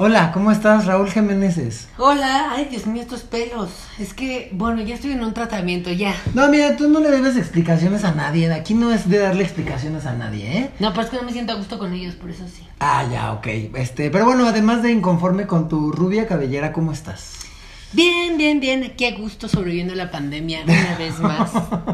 Hola, ¿cómo estás, Raúl Jiménez? Hola, ay Dios mío, estos pelos. Es que, bueno, ya estoy en un tratamiento, ya. No, mira, tú no le debes explicaciones a nadie. Aquí no es de darle explicaciones a nadie, ¿eh? No, pero es que no me siento a gusto con ellos, por eso sí. Ah, ya, ok. Este, pero bueno, además de inconforme con tu rubia cabellera, ¿cómo estás? Bien, bien, bien. Qué gusto sobreviviendo la pandemia una vez más.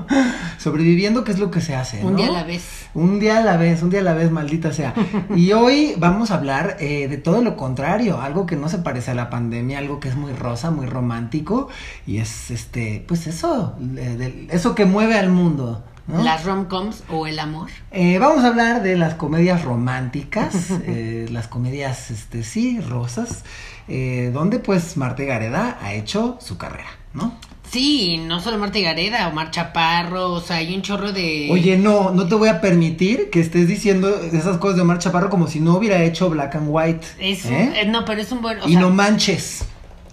Sobreviviendo, ¿qué es lo que se hace? Un ¿no? día a la vez. Un día a la vez, un día a la vez, maldita sea. Y hoy vamos a hablar eh, de todo lo contrario, algo que no se parece a la pandemia, algo que es muy rosa, muy romántico, y es este, pues eso, eh, de- eso que mueve al mundo. ¿no? Las rom-coms o el amor. Eh, vamos a hablar de las comedias románticas, eh, las comedias, este, sí, rosas, eh, donde pues Marta Gareda ha hecho su carrera, ¿no? Sí, no solo Marta Gareda, Omar Chaparro, o sea, hay un chorro de... Oye, no, no te voy a permitir que estés diciendo esas cosas de Omar Chaparro como si no hubiera hecho Black and White. Es ¿eh? eh, no, pero es un buen... O y sea, no manches.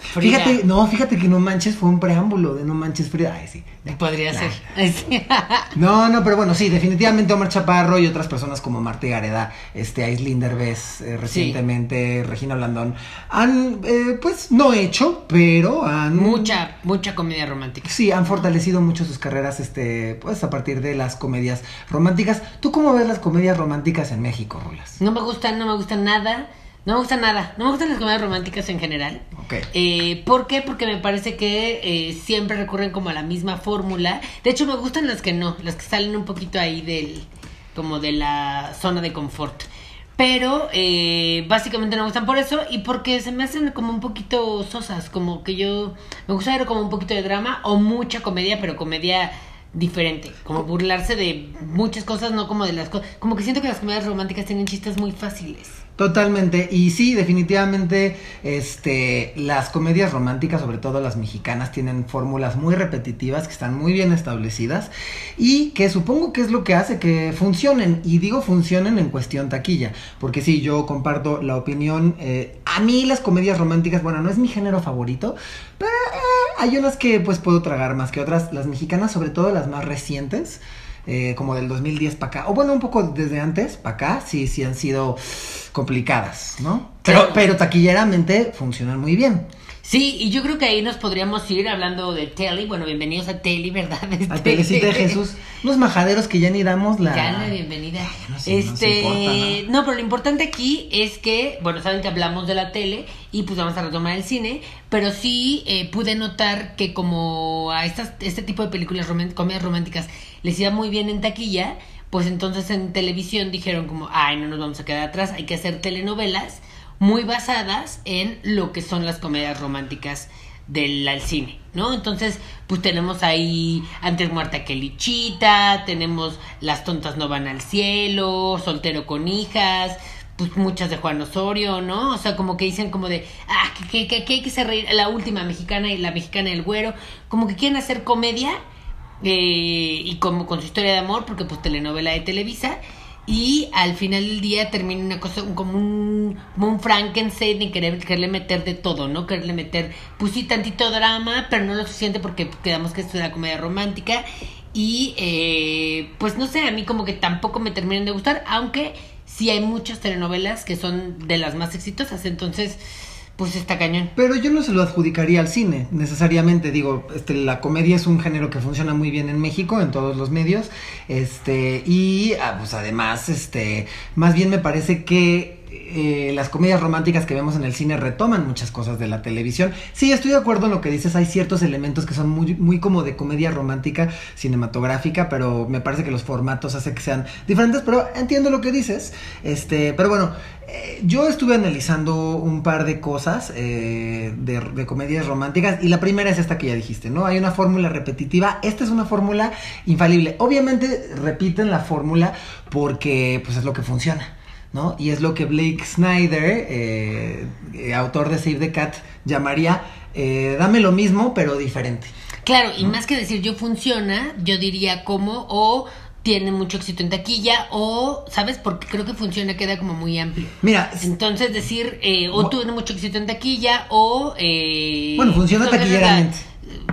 Frida. Fíjate, no, fíjate que no manches fue un preámbulo de no manches Frida. Ay, sí. Podría Nah. ser. Sí. No, no, pero bueno, sí, definitivamente Omar Chaparro y otras personas como Marta Gareda, este, Aislinn Derbez, eh, recientemente, Regina Blandón, han, eh, pues, no hecho, pero han... mucha, mucha comedia romántica. Sí, han fortalecido mucho sus carreras, este, pues, a partir de las comedias románticas. ¿Tú cómo ves las comedias románticas en México, Rulas? No me gustan, no me gustan nada. No me gusta nada. No me gustan las comedias románticas en general. Ok. Eh, ¿Por qué? Porque me parece que eh, siempre recurren como a la misma fórmula. De hecho, me gustan las que no, las que salen un poquito ahí del, como de la zona de confort. Pero eh, básicamente no me gustan por eso y porque se me hacen como un poquito sosas, como que yo me gusta ver como un poquito de drama o mucha comedia, pero comedia diferente, como burlarse de muchas cosas, no como de las cosas, como que siento que las comedias románticas tienen chistes muy fáciles. Totalmente, y sí, definitivamente, este, las comedias románticas, sobre todo las mexicanas, tienen fórmulas muy repetitivas que están muy bien establecidas y que supongo que es lo que hace que funcionen, y digo funcionen en cuestión taquilla, porque sí, yo comparto la opinión, eh, a mí las comedias románticas, bueno, no es mi género favorito, pero eh, hay unas que pues puedo tragar más que otras, las mexicanas, sobre todo las más recientes. Eh, como del 2010 para acá, o bueno, un poco desde antes para acá, sí, sí han sido complicadas, ¿no? Pero, pero taquilleramente funcionan muy bien. Sí, y yo creo que ahí nos podríamos ir hablando de Telly. Bueno, bienvenidos a Telly, ¿verdad? A Este- Telecita de Jesús, unos majaderos que ya ni damos la... Ya la bienvenida. no sé, no este, importa, ¿no? pero lo importante aquí es que, bueno, saben que hablamos de la tele y pues vamos a retomar el cine, pero sí eh, pude notar que como a estas, este tipo de películas, román- comedias románticas, les iba muy bien en taquilla, pues entonces en televisión dijeron como, ay, no nos vamos a quedar atrás, hay que hacer telenovelas muy basadas en lo que son las comedias románticas del cine, ¿no? Entonces, pues tenemos ahí Antes muerta que Lichita, tenemos Las tontas no van al cielo, Soltero con hijas, pues muchas de Juan Osorio, ¿no? O sea, como que dicen como de, ah, que, que, que, hay que ser reír, la última mexicana y la mexicana y el güero, como que quieren hacer comedia eh, y como con su historia de amor, porque pues telenovela de Televisa, y al final del día termina una cosa como un, como un Frankenstein y querer, quererle meter de todo, ¿no? Quererle meter, pues sí, tantito drama, pero no lo suficiente porque quedamos que es una comedia romántica. Y eh, pues no sé, a mí como que tampoco me terminan de gustar, aunque sí hay muchas telenovelas que son de las más exitosas, entonces pues está cañón. Pero yo no se lo adjudicaría al cine, necesariamente. Digo, este, la comedia es un género que funciona muy bien en México, en todos los medios. Este, y ah, pues además, este, más bien me parece que eh, las comedias románticas que vemos en el cine retoman muchas cosas de la televisión. Sí, estoy de acuerdo en lo que dices, hay ciertos elementos que son muy, muy como de comedia romántica cinematográfica, pero me parece que los formatos hacen que sean diferentes, pero entiendo lo que dices. Este, pero bueno, eh, yo estuve analizando un par de cosas eh, de, de comedias románticas y la primera es esta que ya dijiste, ¿no? Hay una fórmula repetitiva, esta es una fórmula infalible. Obviamente repiten la fórmula porque pues es lo que funciona. ¿No? Y es lo que Blake Snyder, eh, eh, autor de Save the Cat, llamaría eh, dame lo mismo pero diferente. Claro, y más que decir yo funciona, yo diría como o tiene mucho éxito en taquilla o, ¿sabes? Porque creo que funciona, queda como muy amplio. Mira, Entonces decir, eh, o tiene mucho éxito en taquilla o... Eh, Bueno, funciona taquilleramente.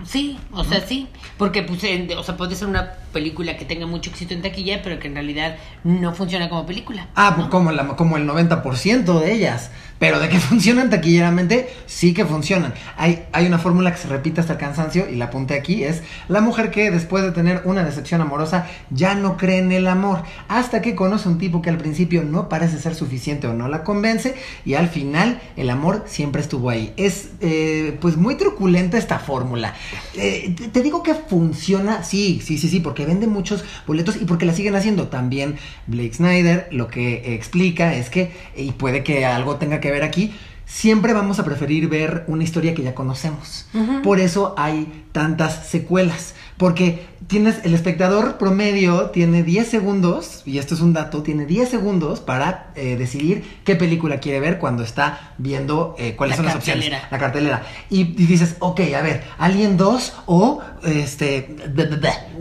sí, o sea, sí, porque pues, en- o sea, puede ser una película que tenga mucho éxito en taquilla, pero que en realidad no funciona como película. Ah, ¿no? pues como, la, como el 90% de ellas. Pero de que funcionan taquilleramente, sí que funcionan. Hay, hay una fórmula que se repite hasta el cansancio y la apunté aquí. Es la mujer que después de tener una decepción amorosa ya no cree en el amor. Hasta que conoce un tipo que al principio no parece ser suficiente o no la convence. Y al final el amor siempre estuvo ahí. Es eh, pues muy truculenta esta fórmula. Eh, te, te digo que funciona, sí, sí, sí, sí, porque vende muchos boletos y porque la siguen haciendo. También Blake Snyder lo que explica es que, y puede que algo tenga que ver aquí, siempre vamos a preferir ver una historia que ya conocemos. Por eso hay tantas secuelas. Porque tienes, el espectador promedio tiene 10 segundos, y esto es un dato, tiene 10 segundos para eh, decidir qué película quiere ver cuando está viendo eh, cuáles La son las opciones. cartelera. La cartelera. Y, y dices, ok, a ver, Alien 2 o este. No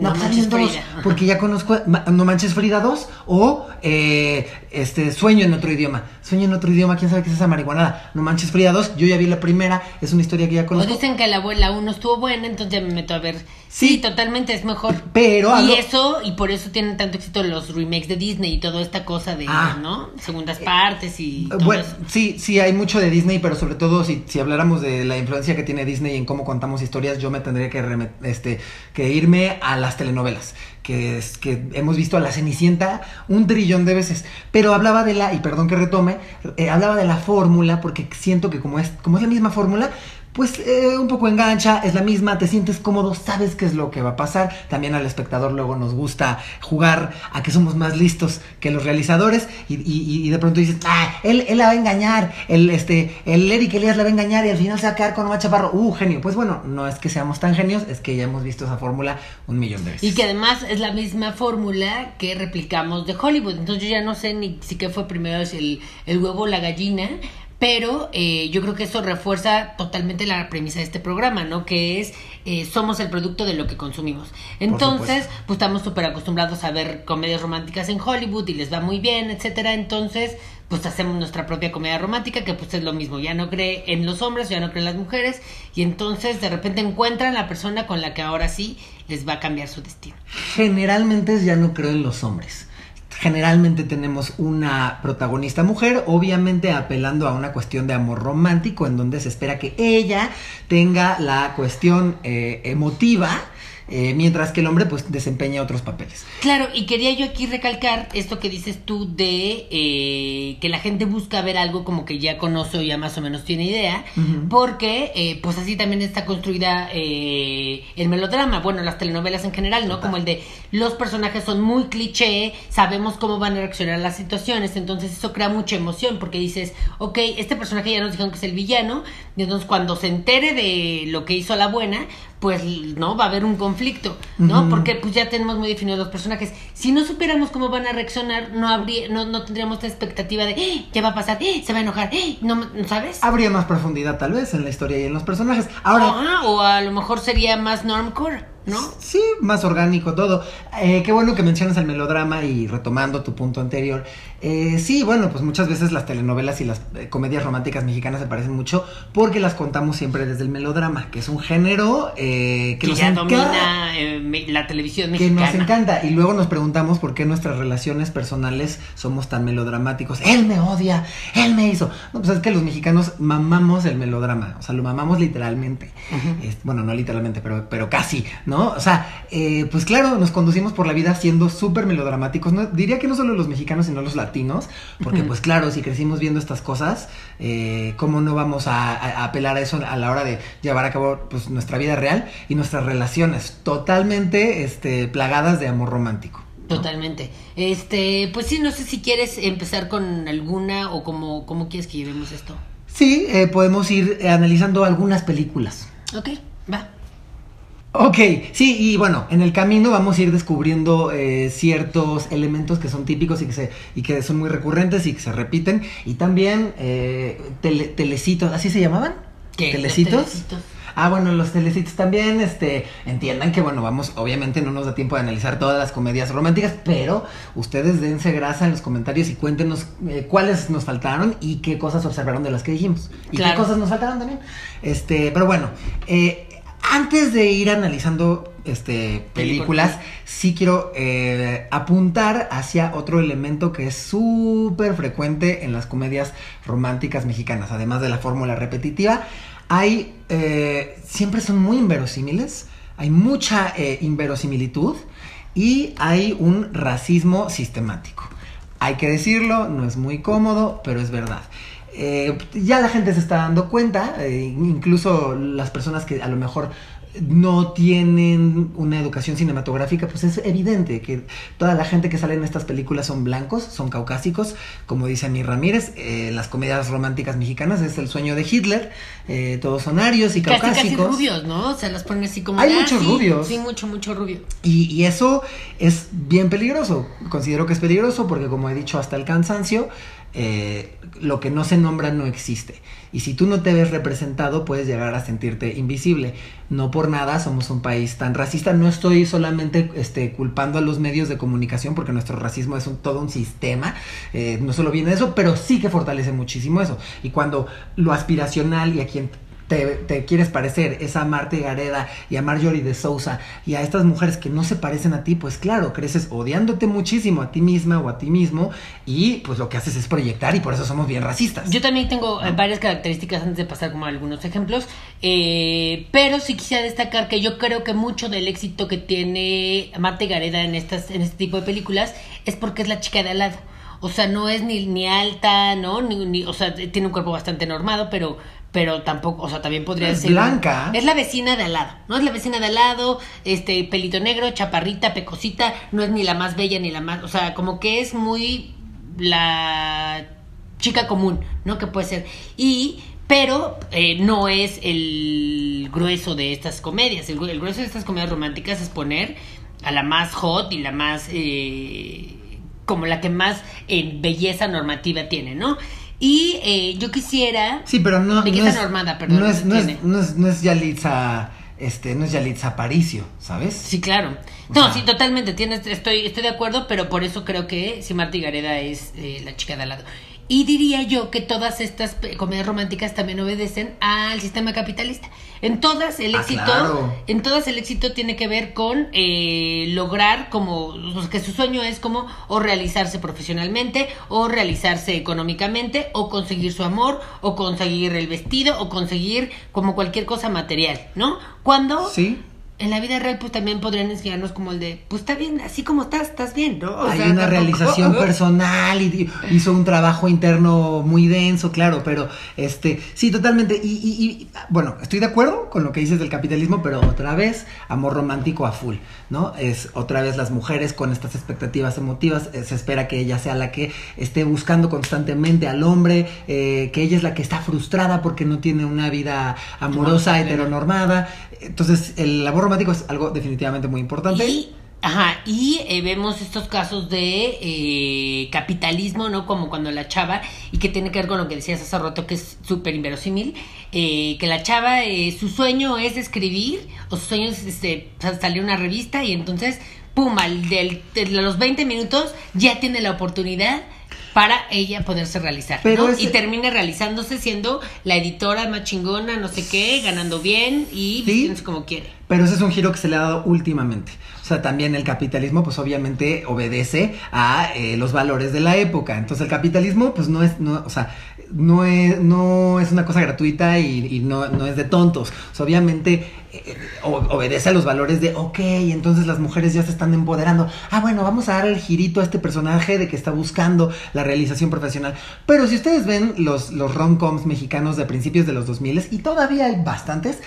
No, pues Alien 2, Frida. Ajá. porque ya conozco Ma- No Manches Frida 2 o eh, este Sueño en otro idioma. Sueño en otro idioma, quién sabe qué es esa marihuanada. No Manches Frida 2, yo ya vi la primera, es una historia que ya O conozco. dicen que la abuela 1 estuvo buena, entonces ya me meto a ver. Sí. Sí, totalmente es mejor. Pero y algo- eso, y por eso tienen tanto éxito los remakes de Disney y toda esta cosa de, Ah. ¿no? Segundas partes y Eh, todo Bueno, eso. sí, sí, hay mucho de Disney, pero sobre todo si, si habláramos de la influencia que tiene Disney en cómo contamos historias, yo me tendría que, reme- este, que irme a las telenovelas, que, es, que hemos visto a la Cenicienta un trillón de veces. Pero hablaba de la, y perdón que retome, eh, hablaba de la fórmula, porque siento que como es, como es la misma fórmula, pues eh, un poco engancha, es la misma, te sientes cómodo, sabes qué es lo que va a pasar. También al espectador luego nos gusta jugar a que somos más listos que los realizadores y, y- y de pronto dices, ah, él, él la va a engañar, el, este, el Eric Elías la va a engañar y al final se va a quedar con Omar Chaparro. Uh, genio. Pues bueno, no es que seamos tan genios, es que ya hemos visto esa fórmula un millón de veces. Y que además es la misma fórmula que replicamos de Hollywood. Entonces yo ya no sé ni si qué fue primero, el, el huevo o la gallina. Pero eh, yo creo que eso refuerza totalmente la premisa de este programa, ¿no? Que es, eh, somos el producto de lo que consumimos. Entonces, pues estamos súper acostumbrados a ver comedias románticas en Hollywood y les va muy bien, etcétera. Entonces, pues hacemos nuestra propia comedia romántica, que pues es lo mismo. Ya no cree en los hombres, ya no cree en las mujeres. Y entonces, de repente encuentran la persona con la que ahora sí les va a cambiar su destino. Generalmente ya no creo en los hombres. Generalmente tenemos una protagonista mujer, obviamente apelando a una cuestión de amor romántico, en donde se espera que ella tenga la cuestión eh, emotiva, eh, mientras que el hombre pues desempeña otros papeles. Claro, y quería yo aquí recalcar esto que dices tú de eh, que la gente busca ver algo como que ya conoce o ya más o menos tiene idea, porque eh, pues así también está construida eh, el melodrama, bueno, las telenovelas en general, ¿no? Total. Como el de los personajes son muy cliché, sabemos cómo van a reaccionar a las situaciones, entonces eso crea mucha emoción, porque dices, ok, este personaje ya nos dijeron que es el villano, y entonces cuando se entere de lo que hizo la buena, pues no va a haber un conflicto, ¿no? Porque pues ya tenemos muy definidos los personajes. Si no supiéramos cómo van a reaccionar, no habría, no, no tendríamos esta expectativa de "¡Ah! ¿qué va a pasar? ¡Ah! se va a enojar, ¡Ah! no, ¿sabes? Habría más profundidad tal vez en la historia y en los personajes. Ahora, Ajá, o a lo mejor sería más normcore, ¿no? Sí, más orgánico todo. Eh, qué bueno que mencionas el melodrama y retomando tu punto anterior. eh, sí, bueno, pues muchas veces las telenovelas y las eh, comedias románticas mexicanas se parecen mucho porque las contamos siempre desde el melodrama, que es un género eh, que, Que, nos ya encanta. domina eh, la televisión Que mexicana. nos encanta y luego nos preguntamos por qué nuestras relaciones personales somos tan melodramáticos. Él me odia, él me hizo. No, pues es que los mexicanos mamamos el melodrama, o sea, lo mamamos literalmente. Es- bueno, no literalmente, pero, pero casi, ¿no? O sea, eh, pues claro, nos conducimos por la vida siendo súper melodramáticos. No, diría que no solo los mexicanos, sino los latinos, porque pues claro, si crecimos viendo estas cosas, eh, ¿cómo no vamos a, apelar a eso a la hora de llevar a cabo pues, nuestra vida real y nuestras relaciones totalmente este, plagadas de amor romántico? ¿no? Totalmente. Este, pues sí, no sé si quieres empezar con alguna o como, cómo quieres que llevemos esto. Sí, eh, podemos ir analizando algunas películas. Ok, va. Ok, sí, y bueno, en el camino vamos a ir descubriendo eh, ciertos elementos que son típicos y que, se, y que son muy recurrentes y que se repiten. Y también eh, tele- telecitos, ¿así se llamaban? ¿Qué? ¿Telecitos? Los telecitos. Ah, bueno, los telecitos también, este, entiendan que, bueno, vamos, obviamente no nos da tiempo de analizar todas las comedias románticas, pero ustedes dense grasa en los comentarios y cuéntenos eh, cuáles nos faltaron y qué cosas observaron de las que dijimos. Y Claro. qué cosas nos faltaron también. Este, pero bueno, eh, Antes de ir analizando este, películas, sí quiero eh, apuntar hacia otro elemento que es súper frecuente en las comedias románticas mexicanas, además de la fórmula repetitiva. Hay, eh, siempre son muy inverosímiles, hay mucha eh, inverosimilitud y hay un racismo sistemático. Hay que decirlo, no es muy cómodo, pero es verdad. Eh, ya la gente se está dando cuenta, eh, incluso las personas que a lo mejor no tienen una educación cinematográfica, pues es evidente que toda la gente que sale en estas películas son blancos, son caucásicos, como dice Ani Ramírez, eh, las comedias románticas mexicanas es el sueño de Hitler, eh, todos son arios y Casi, caucásicos. casi rubios, ¿no? Se las ponen así como... Hay ah, muchos sí, rubios. Sí, mucho, mucho rubio. Y, y eso es bien peligroso. Considero que es peligroso porque, como he dicho hasta el cansancio, eh, lo que no se nombra no existe. Y si tú no te ves representado, puedes llegar a sentirte invisible. No por nada somos un país tan racista. No estoy solamente este, culpando a los medios de comunicación porque nuestro racismo es un, todo un sistema. Eh, no solo viene de eso, pero sí que fortalece muchísimo eso. Y cuando lo aspiracional y a quien te, te, quieres parecer es a Marte Gareda y a Marjorie de Sousa y a estas mujeres que no se parecen a ti, pues claro, creces odiándote muchísimo a ti misma o a ti mismo y pues lo que haces es proyectar y por eso somos bien racistas. Yo también tengo eh, varias características antes de pasar como algunos ejemplos, eh, pero sí quisiera destacar que yo creo que mucho del éxito que tiene Marte Gareda en, estas, en este tipo de películas es porque es la chica de al lado. O sea, no es ni, ni alta, ¿no? Ni, ni, o sea, tiene un cuerpo bastante normado, pero pero tampoco, o sea, también podría Es ser blanca. Es la vecina de al lado, ¿no? Es la vecina de al lado, este pelito negro, chaparrita, pecosita, no es ni la más bella ni la más, o sea, como que es muy la chica común, ¿no? Que puede ser. Y pero eh, no es el grueso de estas comedias. El, el, grueso de estas comedias románticas es poner a la más hot y la más eh, como la que más eh, belleza normativa tiene, ¿no? Y eh, yo quisiera. Sí, pero no. Es, normada, perdón. No es, no es, no es, no es Yalitza. Este, no es Yalitza Aparicio, ¿sabes? Sí, claro. No, sí, totalmente. Tienes, estoy, estoy de acuerdo, pero por eso creo que si Marta Gareda es eh, la chica de al lado. Y diría yo que todas estas comedias románticas también obedecen al sistema capitalista. En todas el éxito, ah, claro. en todas el éxito tiene que ver con eh, lograr como sea, que su sueño es como o realizarse profesionalmente o realizarse económicamente o conseguir su amor o conseguir el vestido o conseguir como cualquier cosa material, ¿no? Cuando sí en la vida real pues también podrían enseñarnos como el de, pues está bien, así como estás, estás bien, ¿no? O Hay sea, una tampoco... realización personal y hizo un trabajo interno muy denso, claro, pero este, sí, totalmente. Y, y, y, bueno, estoy de acuerdo con lo que dices del capitalismo, pero otra vez, amor romántico a full, ¿no? Es otra vez las mujeres con estas expectativas emotivas, eh, se espera que ella sea la que esté buscando constantemente al hombre, eh, que ella es la que está frustrada porque no tiene una vida amorosa, no, heteronormada. Entonces, el amor es algo definitivamente muy importante. Y, ajá, y eh, vemos estos casos de eh, capitalismo, ¿no? Como cuando la chava, y que tiene que ver con lo que decías hace rato, que es súper inverosímil, eh, que la chava, su sueño es escribir, o su sueño es este, salir una revista, y entonces, pum, al del, de los 20 minutos ya tiene la oportunidad para ella poderse realizar, Pero ¿no? ese- Y termina realizándose siendo la editora más chingona, no sé qué, ganando bien y Sí. vistiéndose como quiere. Pero ese es un giro que se le ha dado últimamente. O sea, también el capitalismo, pues obviamente obedece a eh, los valores de la época. Entonces el capitalismo, pues no es, no, o sea, no es, no es una cosa gratuita y, no, no es de tontos. Obviamente eh, obedece a los valores de, ok, entonces las mujeres ya se están empoderando. Ah, bueno, vamos a dar el girito a este personaje de que está buscando la realización profesional. Pero si ustedes ven los, los rom-coms mexicanos de principios de los 2000 y todavía hay bastantes,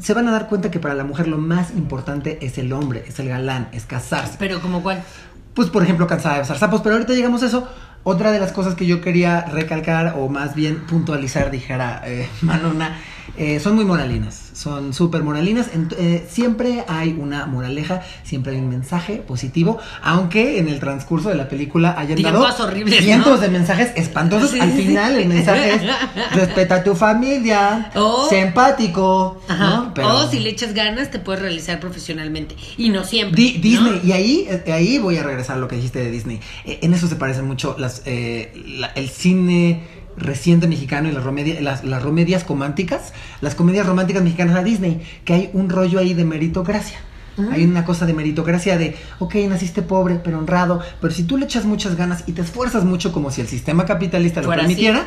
se van a dar cuenta que para la mujer lo más importante es el hombre, es el galán, es casarse. Pero como cuál. Pues, por ejemplo, cansada de besar sapos, pero ahorita llegamos a eso. Otra de las cosas que yo quería recalcar, o más bien puntualizar, dijera eh, Manona, eh, son muy moralinas, son súper moralinas. Eh, siempre hay una moraleja, siempre hay un mensaje positivo, aunque en el transcurso de la película hayan dado cientos ¿no? de mensajes espantosos. Sí, Al final sí. el mensaje es respeta a tu familia, O- sé empático, Ajá. ¿no? Pero- O si le echas ganas, te puedes realizar profesionalmente. Y no siempre. Di- Disney, ¿no? y ahí, eh, ahí voy a regresar a lo que dijiste de Disney. Eh, en eso se parecen mucho las, eh, la- el cine reciente mexicano y las, romedia- las, las comedias románticas, las comedias románticas mexicanas a Disney, que hay un rollo ahí de meritocracia. Ujú. Hay una cosa de meritocracia de, ok, naciste pobre, pero honrado, pero si tú le echas muchas ganas y te esfuerzas mucho como si el sistema capitalista lo Fuera permitiera,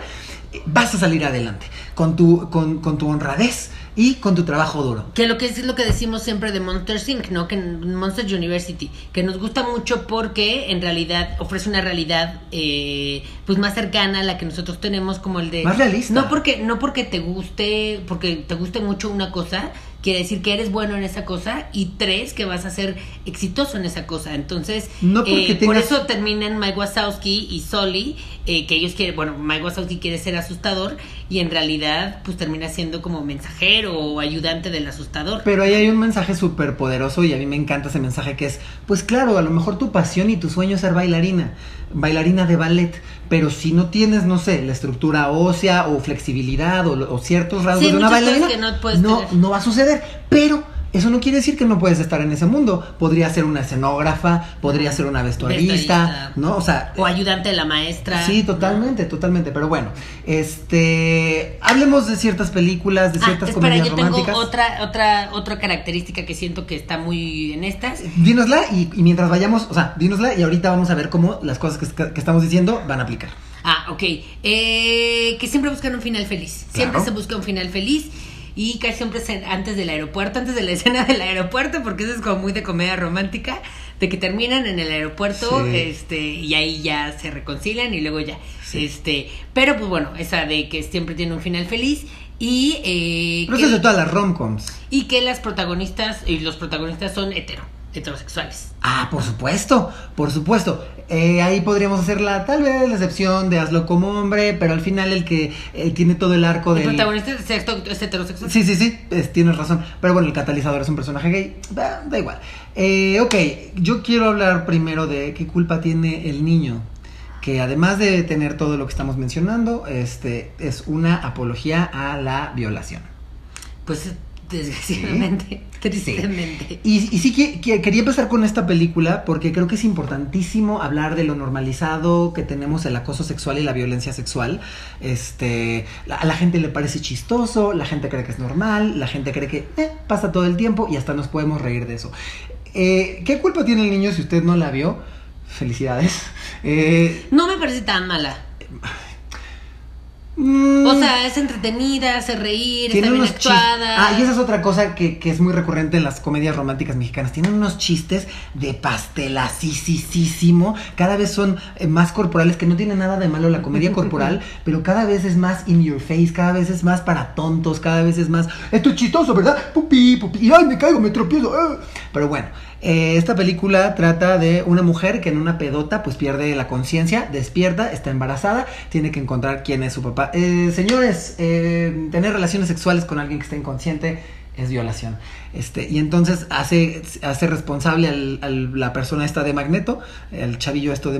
vas a salir adelante con tu, con, con tu honradez y con tu trabajo duro. Que lo que es lo que decimos siempre de Monster Inc., ¿no? Que Monsters University, que nos gusta mucho porque en realidad ofrece una realidad eh, pues más cercana a la que nosotros tenemos como el de Más realista. No porque no porque te guste, porque te guste mucho una cosa, quiere decir que eres bueno en esa cosa y tres que vas a ser exitoso en esa cosa. Entonces, No porque eh, por eso terminan Mike Wazowski y Soli, eh, que ellos quieren, bueno, Mike Wazowski quiere ser asustador y en realidad pues termina siendo como mensajero o ayudante del asustador. Pero ahí hay un mensaje súper poderoso y a mí me encanta ese mensaje que es, pues claro, a lo mejor tu pasión y tu sueño es ser bailarina, bailarina de ballet, pero si no tienes, no sé, la estructura ósea o flexibilidad o, o ciertos rasgos Sí, de una bailarina, que no no, no va a suceder. Pero eso no quiere decir que no puedes estar en ese mundo. Podría ser una escenógrafa, podría ser una vestuarista. ¿no? O sea, o ayudante de la maestra. Sí, totalmente, totalmente. Pero bueno, este, hablemos de ciertas películas, de Ah, ciertas espera, comedias yo tengo románticas. otra, otra, otra característica que siento que está muy en estas. Dínosla y, y mientras vayamos, o sea, dínosla y ahorita vamos a ver cómo las cosas que, que estamos diciendo van a aplicar. Ah, ok. Eh, que siempre buscan un final feliz. Siempre Claro. se busca un final feliz. Y casi siempre antes del aeropuerto, antes de la escena del aeropuerto, porque eso es como muy de comedia romántica, de que terminan en el aeropuerto, Sí. este, y ahí ya se reconcilian y luego ya. Sí. Este, pero pues bueno, esa de que siempre tiene un final feliz. Y, eh, Pero que- eso es de todas las romcoms. y que las protagonistas y los protagonistas son hetero, heterosexuales. Ah, por supuesto, por supuesto. Eh, ahí podríamos hacer la, tal vez la excepción de hazlo como hombre, pero al final el que eh, tiene todo el arco El del... protagonista es, heterosexual- es heterosexual. Sí, sí, sí, es- tienes razón. Pero bueno, el catalizador es un personaje gay. Da, da igual. Eh, ok, yo quiero hablar primero de qué culpa tiene el niño. Que además de tener todo lo que estamos mencionando, este es una apología a la violación. Pues desgraciadamente, tristemente. Y, y sí que, que quería empezar con esta película porque creo que es importantísimo hablar de lo normalizado que tenemos el acoso sexual y la violencia sexual. Este, la- a la gente le parece chistoso, la gente cree que es normal, la gente cree que eh, pasa todo el tiempo y hasta nos podemos reír de eso. Eh, ¿Qué culpa tiene el niño si usted no la vio? Felicidades. Eh, No me parece tan mala. Mm, O sea, es entretenida, hace reír, Tiene está bien actuada. Ah, y esa es otra cosa que, que es muy recurrente en las comedias románticas mexicanas. Tienen unos chistes de pastelacísimo. Cada vez son eh, más corporales, que no tiene nada de malo la comedia corporal, pero cada vez es más in your face, cada vez es más para tontos, cada vez es más. Esto es chistoso, ¿verdad? Pupi, pupi. Y ay, me caigo, me tropiezo. ah". Pero bueno. Eh, esta película trata de una mujer que en una pedota pues pierde la conciencia, despierta, está embarazada, tiene que encontrar quién es su papá. Eh, señores, eh, tener relaciones sexuales con alguien que está inconsciente es violación. Este, y entonces hace, hace responsable al, al- la persona esta de Magneto, el chavillo esto de,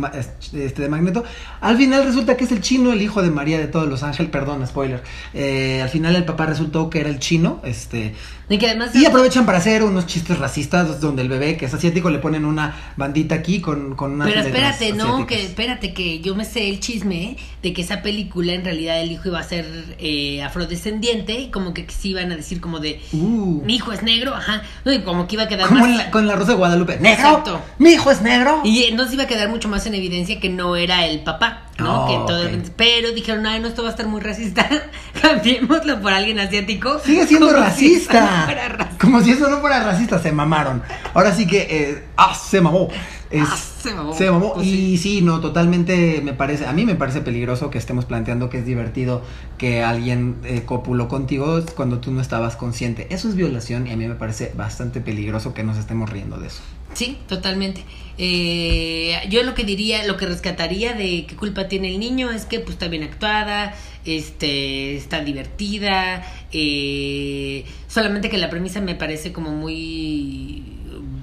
este de Magneto. Al final resulta que es el chino, el hijo de María de todos los ángeles, perdón, spoiler. Eh, al final el papá resultó que era el chino, este, Y que además. y aprovechan para hacer unos chistes racistas donde el bebé que es asiático le ponen una bandita aquí con, con unas Pero espérate, no, que espérate, que yo me sé el chisme de que esa película en realidad el hijo iba a ser eh, afrodescendiente y como que sí iban a decir como de Uh, mi hijo es negro, ajá, no, y como que iba a quedar como más en la- con la Rosa de Guadalupe. ¿Negro? Exacto. ¿Mi hijo es negro? y entonces iba a quedar mucho más en evidencia que no era el papá, ¿no? Oh, que pero dijeron, ay, no, esto va a estar muy racista, cambiémoslo por alguien asiático. Sigue siendo Como si no racista. Como si eso no fuera racista, se mamaron. Ahora sí que, eh, ah, se mamó. Es- Ah, se mamó. Se mamó. Pues y sí. no, totalmente me parece, a mí me parece peligroso que estemos planteando que es divertido que alguien eh, copuló contigo cuando tú no estabas consciente. Eso es violación y a mí me parece bastante peligroso que nos estemos riendo de eso. Sí, totalmente. Eh, yo lo que diría, lo que rescataría de qué culpa tiene el niño es que pues está bien actuada, este, está divertida, eh, solamente que la premisa me parece como muy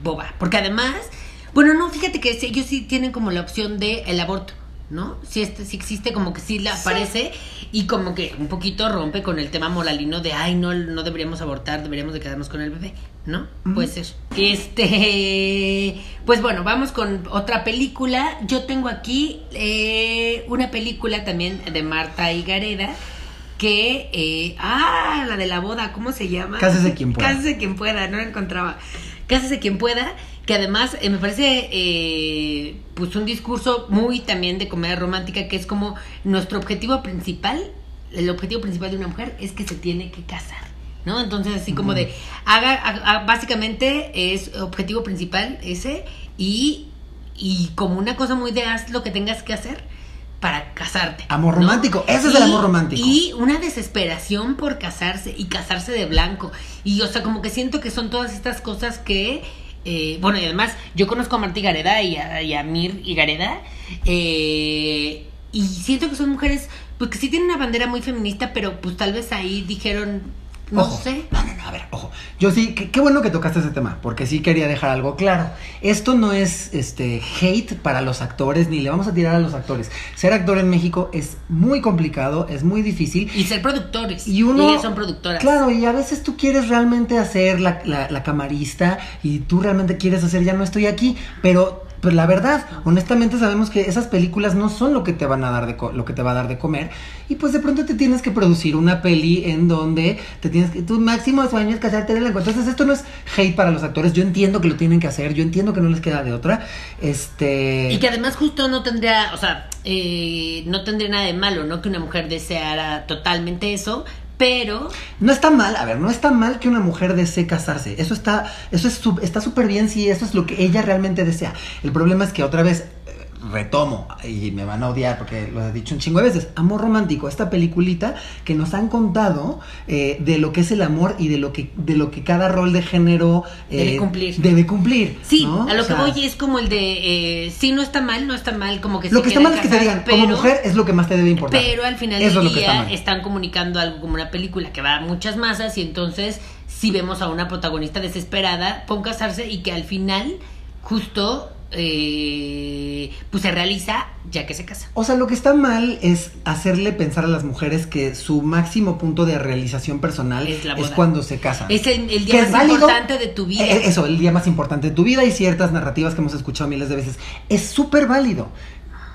boba, porque además, bueno, no, fíjate que ellos sí tienen como la opción de el aborto. ¿No? Si este, si existe como que sí la aparece y como que un poquito rompe con el tema moralino de ay no, no deberíamos abortar, deberíamos de quedarnos con el bebé. ¿no? Puede ser. Este, pues bueno, vamos con otra película. Yo tengo aquí eh, una película también de Marta Higareda que, eh, ah, la de la boda, ¿cómo se llama? Cásese quien pueda. Cásese quien pueda, no la encontraba. Cásese quien pueda, que además eh, me parece eh, pues un discurso muy también de comedia romántica, que es como nuestro objetivo principal, el objetivo principal de una mujer es que se tiene que casar. ¿No? Entonces, así como de, haga, básicamente es objetivo principal ese, y, y como una cosa muy de haz lo que tengas que hacer para casarte. Amor ¿no? romántico, ese es el amor romántico. Y una desesperación por casarse y casarse de blanco. Y o sea, como que siento que son todas estas cosas que... eh, bueno, y además yo conozco a Marta Gareda y a, y a Mir Gareda eh, y siento que son mujeres pues que sí tienen una bandera muy feminista, pero pues tal vez ahí dijeron, no Ojo. sé. No, no, no, a ver, ojo. Yo sí, qué, bueno que tocaste ese tema, porque sí quería dejar algo claro. Esto no es este hate para los actores, ni le vamos a tirar a los actores. Ser actor en México es muy complicado, es muy difícil. Y ser productores. Y uno. son productoras. Claro, y a veces tú quieres realmente hacer la, la- la camarista y tú realmente quieres hacer ya no estoy aquí, pero. Pero la verdad, honestamente sabemos que esas películas no son lo que te van a dar de co- lo que te va a dar de comer y pues de pronto te tienes que producir una peli en donde te tienes que tu máximo sueño es casarte de blanco. Entonces esto no es hate para los actores. Yo entiendo que lo tienen que hacer, yo entiendo que no les queda de otra. Este Y que además justo no tendría, o sea, eh, no tendría nada de malo, ¿no? Que una mujer deseara totalmente eso, pero No está mal, a ver, no está mal que una mujer desee casarse. Eso está, eso es está súper bien si eso es lo que ella realmente desea. El problema es que otra vez retomo y me van a odiar porque lo he dicho un chingo de veces. Amor romántico, esta peliculita que nos han contado eh, de lo que es el amor y de lo que de lo que cada rol de género eh, Debe cumplir. Debe cumplir. sí, ¿no? a lo O que voy es como el de, eh, sí, no está mal, no está mal, como que Lo que está mal es que te digan, como mujer es lo que más te debe importar. Pero al final Eso es del lo que está día mal. están comunicando algo como una película que va a muchas masas y entonces si vemos a una protagonista desesperada por casarse y que al final justo eh, pues se realiza ya que se casa. O sea, lo que está mal es hacerle pensar a las mujeres que su máximo punto de realización personal Es la es, boda. cuando se casan. Es el, día más válido. importante de tu vida. Eh, Eso, el día más importante de tu vida y ciertas narrativas que hemos escuchado miles de veces. Es súper válido.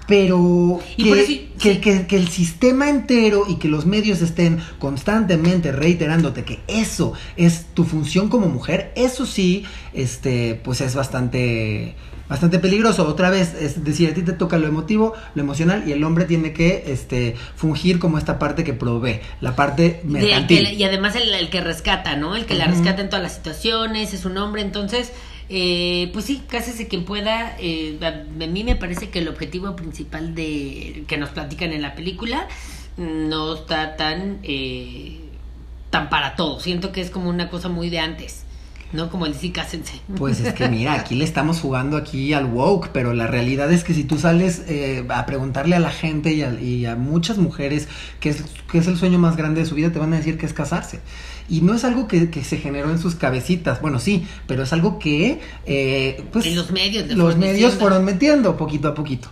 Pero Y que, por eso- que, sí. que- que el sistema entero y que los medios estén constantemente reiterándote que eso es tu función como mujer, eso sí, este, pues es bastante, bastante peligroso. Otra vez, es decir, a ti te toca lo emotivo, lo emocional, y el hombre tiene que este, fungir como esta parte que provee, la parte mercantil. que- y además el, el que rescata, ¿no? El que la rescata en todas las situaciones, es un hombre, entonces, eh, pues sí, cásese quien pueda. eh, a, a mí me parece que el objetivo principal de que nos platican en la película no está tan, eh, tan para todo. Siento que es como una cosa muy de antes, ¿no? Como el sí, cásense. Pues es que mira, aquí le estamos jugando aquí al woke, pero la realidad es que si tú sales eh, a preguntarle a la gente y a, y a muchas mujeres qué es, qué es el sueño más grande de su vida, te van a decir que es casarse. Y no es algo que, que se generó en sus cabecitas, bueno sí, pero es algo que eh, pues En los medios los fueron medios fueron metiendo poquito a poquito.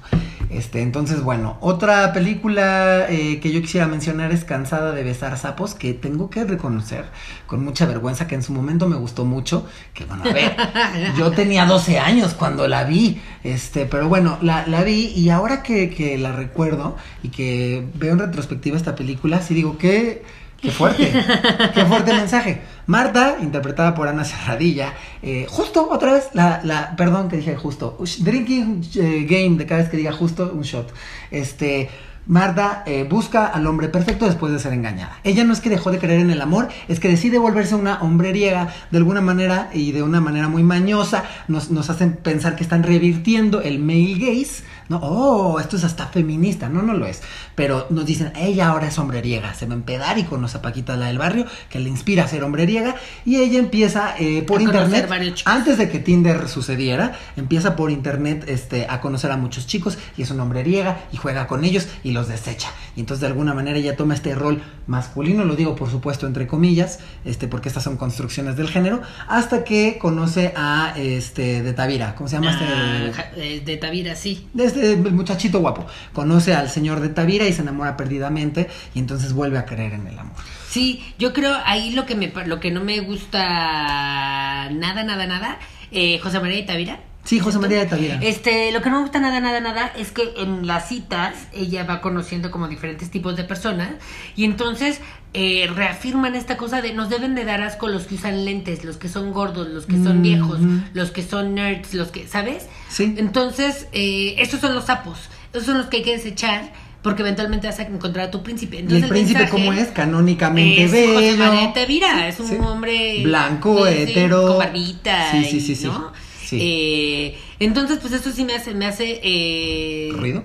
Este, entonces, bueno, otra película eh, que yo quisiera mencionar es Cansada de besar sapos, que tengo que reconocer con mucha vergüenza que en su momento me gustó mucho, que bueno, a ver, yo tenía 12 años cuando la vi, este, pero bueno, la, la vi y ahora que, que la recuerdo y que veo en retrospectiva esta película, sí digo que... Qué fuerte, qué fuerte mensaje. Marta, interpretada por Ana Serradilla, eh, justo otra vez, la, la, perdón que dije justo, drinking eh, game, de cada vez que diga justo, un shot. Este, Marta eh, busca al hombre perfecto después de ser engañada. Ella no es que dejó de creer en el amor, es que decide volverse una hombreriega de alguna manera y de una manera muy mañosa. Nos, nos hacen pensar que están revirtiendo el male gaze. No, oh, esto es hasta feminista. No, no lo es. Pero nos dicen, ella ahora es hombreriega. Se va a empedar y conoce a Paquita, la del barrio, que le inspira a ser hombreriega. Y ella empieza eh, por A internet. Antes de que Tinder sucediera, empieza por internet este, a conocer a muchos chicos y es una hombreriega y juega con ellos y los desecha. Y entonces de alguna manera ella toma este rol masculino, lo digo por supuesto entre comillas, este, porque estas son construcciones del género, hasta que conoce a este de Tavira, ¿cómo se llama Ah, este? eh, de Tavira, sí. de este muchachito guapo. Conoce al señor de Tavira y se enamora perdidamente y entonces vuelve a creer en el amor. Sí, yo creo ahí lo que me lo que no me gusta nada, nada, nada, eh, José María de Tavira. Sí, José. María de Tavira. Este, lo que no me gusta nada, nada, nada es que en las citas ella va conociendo como diferentes tipos de personas y entonces eh, reafirman esta cosa de nos deben de dar asco los que usan lentes, los que son gordos, los que son Mm, viejos, ujú. los que son nerds, los que, ¿sabes? Sí. Entonces, eh, estos son los sapos, esos son los que hay que desechar porque eventualmente vas a encontrar a tu príncipe. Y Entonces, el príncipe, mensaje ¿cómo es? Canónicamente es bello. José María de Tavira, es un Sí. hombre Blanco, sí, sí, hetero. con barbita, Sí, sí, y, sí, sí. ¿no? Sí. Eh, entonces, pues eso sí me hace, me hace eh, ¿Ruido?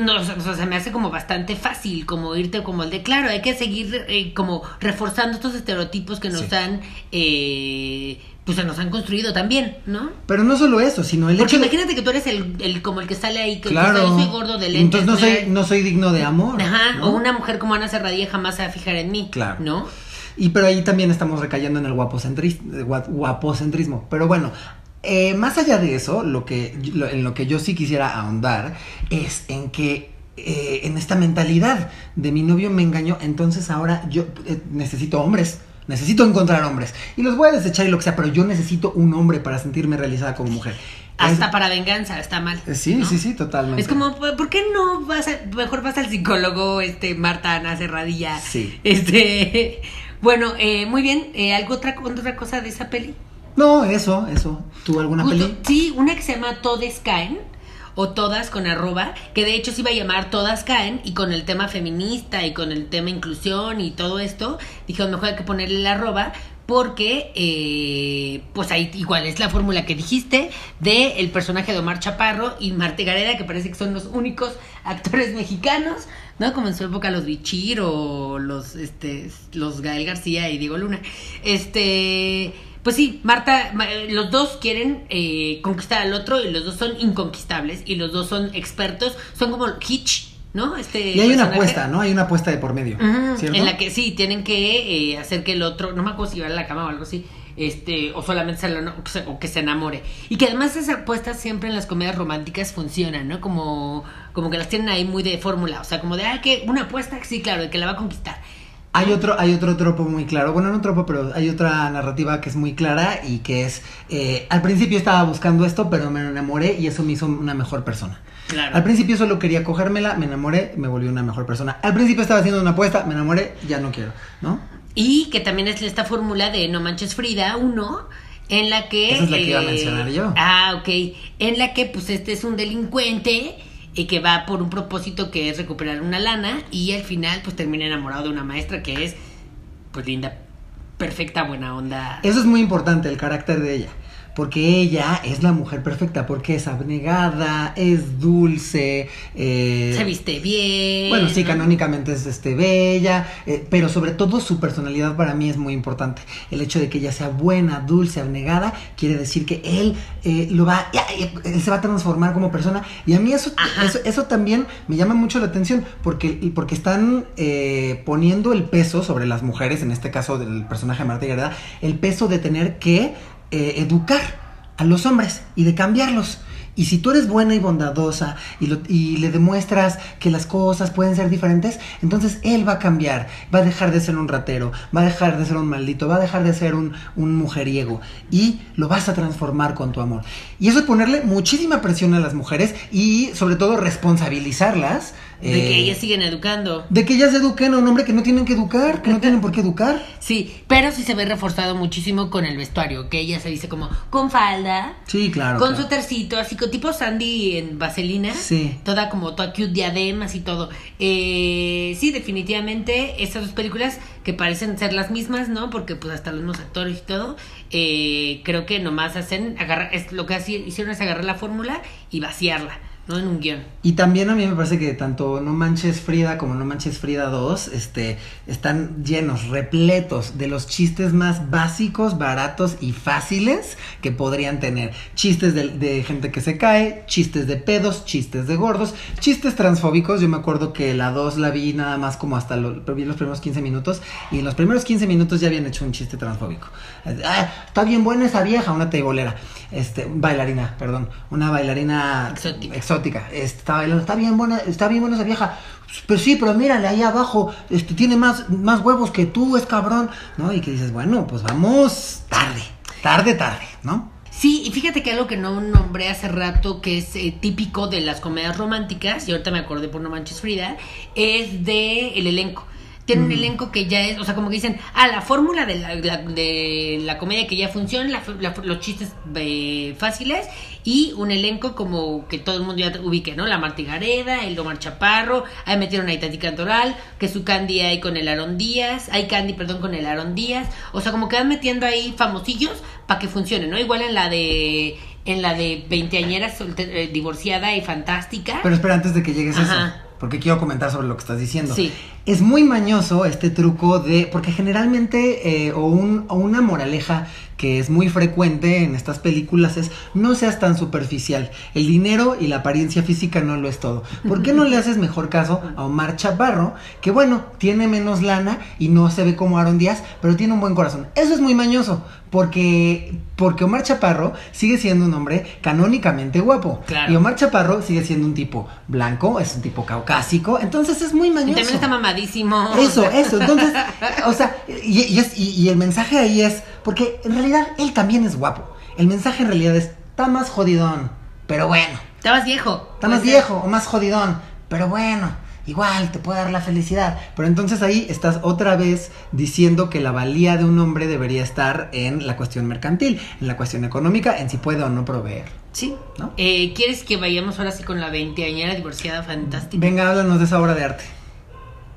no, o sea, me hace como bastante fácil, como irte como el de, claro, hay que seguir eh, como reforzando estos estereotipos que nos Sí. han, eh, pues se nos han construido también, ¿no? Pero no solo eso, sino el Porque hecho de... imagínate que tú eres el, el como el que sale ahí, que Claro. soy gordo de lentes. Entonces no soy, no soy digno de amor. Ajá, ¿no? o una mujer como Ana Serradilla jamás se va a fijar en mí, Claro. ¿no? Y pero ahí también estamos recayendo en el guapocentris- gua- guapocentrismo. Pero bueno, eh, más allá de eso, lo que, lo- en lo que yo sí quisiera ahondar es en que eh, en esta mentalidad de mi novio me engañó, entonces ahora yo eh, necesito hombres. Necesito encontrar hombres. Y los voy a desechar y lo que sea, pero yo necesito un hombre para sentirme realizada como mujer. Hasta Es- para venganza, está mal. Sí, ¿no? sí, sí, totalmente. Es como, ¿por qué no vas a, mejor vas al psicólogo, este, Marta Ana Serradilla? Sí. Este, bueno, eh, muy bien, eh, ¿algo otra, otra cosa de esa peli? No, eso, eso. ¿Tú alguna peli? Sí, una que se llama Todes Caen, o Todas con arroba, que de hecho se iba a llamar Todas Caen, y con el tema feminista y con el tema inclusión y todo esto, dijeron mejor hay que ponerle el arroba, porque eh, pues ahí igual es la fórmula que dijiste de el personaje de Omar Chaparro y Marte Gareda, que parece que son los únicos actores mexicanos, ¿no? Como en su época los Bichir o los este los Gael García y Diego Luna. Este pues sí, Marta, ma- eh, los dos quieren eh, conquistar al otro y los dos son inconquistables y los dos son expertos, son como Hitch, ¿no? Este Y hay una apuesta, ¿no? Hay una apuesta de por medio. En la que sí, tienen que eh, hacer que el otro, no me acuerdo si llevar a la cama o algo así, este, o solamente se lo- o que se- o que se enamore. Y que además esas apuestas siempre en las comedias románticas funcionan, ¿no? Como, como que las tienen ahí muy de fórmula, o sea, como de, ah, que una apuesta, sí, claro, de que la va a conquistar. Hay otro, hay otro tropo muy claro. Bueno, no tropo, pero hay otra narrativa que es muy clara y que es, eh, al principio estaba buscando esto, pero me enamoré y eso me hizo una mejor persona. Claro. Al principio solo quería cogérmela, me enamoré, me volví una mejor persona. Al principio estaba haciendo una apuesta, me enamoré, ya no quiero, ¿no? Y que también es esta fórmula de No Manches Frida 1, en la que... eh, Esa es la que iba a mencionar yo. Ah, ok. En la que pues este es un delincuente y que va por un propósito que es recuperar una lana y al final pues termina enamorado de una maestra que es pues linda, perfecta, buena onda. Eso es muy importante, el carácter de ella. Porque ella es la mujer perfecta, porque es abnegada, es dulce, eh, Se viste bien. Bueno, sí, canónicamente es este, bella, eh, pero sobre todo su personalidad para mí es muy importante. El hecho de que ella sea buena, dulce, abnegada, quiere decir que él eh, lo va, él se va a transformar como persona. Y a mí eso, eso, eso también me llama mucho la atención, porque, porque están poniendo el peso sobre las mujeres, en este caso del personaje de Marta Gareda, el peso de tener que eh, educar a los hombres y de cambiarlos. Y si tú eres buena y bondadosa y, y le demuestras que las cosas pueden ser diferentes, entonces él va a cambiar, va a dejar de ser un ratero, va a dejar de ser un maldito, va a dejar de ser un, un mujeriego y lo vas a transformar con tu amor. Y eso es ponerle muchísima presión a las mujeres y sobre todo responsabilizarlas. De que eh, ellas siguen educando. de que ellas eduquen a un hombre que no tienen que educar, que no tienen por qué educar. Sí, pero sí se ve reforzado muchísimo con el vestuario, que ella se dice como con falda, Sí, claro. con claro. su tercito, así con tipo Sandy en Vaselina. Sí. Toda como toda cute diademas y todo. Eh, sí, definitivamente estas dos películas que parecen ser las mismas, ¿no? Porque pues hasta los mismos actores y todo, eh, creo que nomás hacen, agarrar, es, lo que hicieron es agarrar la fórmula y vaciarla, no en un guion. Y también a mí me parece que tanto No Manches Frida como No Manches Frida 2 este, están llenos, repletos de los chistes más básicos, baratos y fáciles que podrían tener. Chistes de, de gente que se cae, chistes de pedos, chistes de gordos, chistes transfóbicos. Yo me acuerdo que la 2 la vi nada más como hasta lo, vi los primeros 15 minutos y en los primeros 15 minutos ya habían hecho un chiste transfóbico. Ah, está bien buena esa vieja, una teibolera, este, bailarina, perdón, una bailarina Exótica. exótica. Está bailando, está bien buena, está bien buena esa vieja. Pero sí, pero mírale ahí abajo, este tiene más, más huevos que tú, es cabrón, ¿no? Y que dices, bueno, pues vamos tarde, tarde, tarde, ¿no? Sí, y fíjate que algo que no nombré hace rato, que es eh, típico de las comedias románticas, y ahorita me acordé por No Manches Frida, es de el elenco. Tiene un elenco que ya es, o sea, como que dicen, ah, la fórmula de la, la- de la comedia que ya funciona, la- la- los chistes eh, fáciles, y un elenco como que todo el mundo ya ubique, ¿no? La Marta Gareda, el Omar Chaparro, ahí metieron a Itati Cantoral, que su Candy hay con el Aaron Díaz, hay Candy, perdón, con el Aaron Díaz, o sea, como que van metiendo ahí famosillos para que funcione, ¿no? Igual en la de en la de veinteañera eh, divorciada y fantástica. Pero espera, antes de que llegues a eso, porque quiero comentar sobre lo que estás diciendo. Sí. Es muy mañoso este truco de, porque generalmente, eh, o, un, o una moraleja que es muy frecuente en estas películas es, no seas tan superficial, el dinero y la apariencia física no lo es todo. ¿Por qué no le haces mejor caso a Omar Chaparro, que bueno, tiene menos lana y no se ve como Aaron Díaz, pero tiene un buen corazón? Eso es muy mañoso, porque, porque Omar Chaparro sigue siendo un hombre canónicamente guapo. Claro. Y Omar Chaparro sigue siendo un tipo blanco, es un tipo caucásico, entonces es muy y mañoso. también está Eso, eso. Entonces, o sea, y, y es- y- y el mensaje ahí es, porque en realidad él también es guapo. El mensaje en realidad es, está más jodidón, pero bueno. Estabas viejo. Está más viejo o más jodidón, pero bueno. Igual te puede dar la felicidad. Pero entonces ahí estás otra vez diciendo que la valía de un hombre debería estar en la cuestión mercantil, en la cuestión económica, en si puede o no proveer. Sí. ¿No? Eh, ¿Quieres que vayamos ahora sí con la veinteañera divorciada fantástica? Venga, háblanos de esa obra de arte.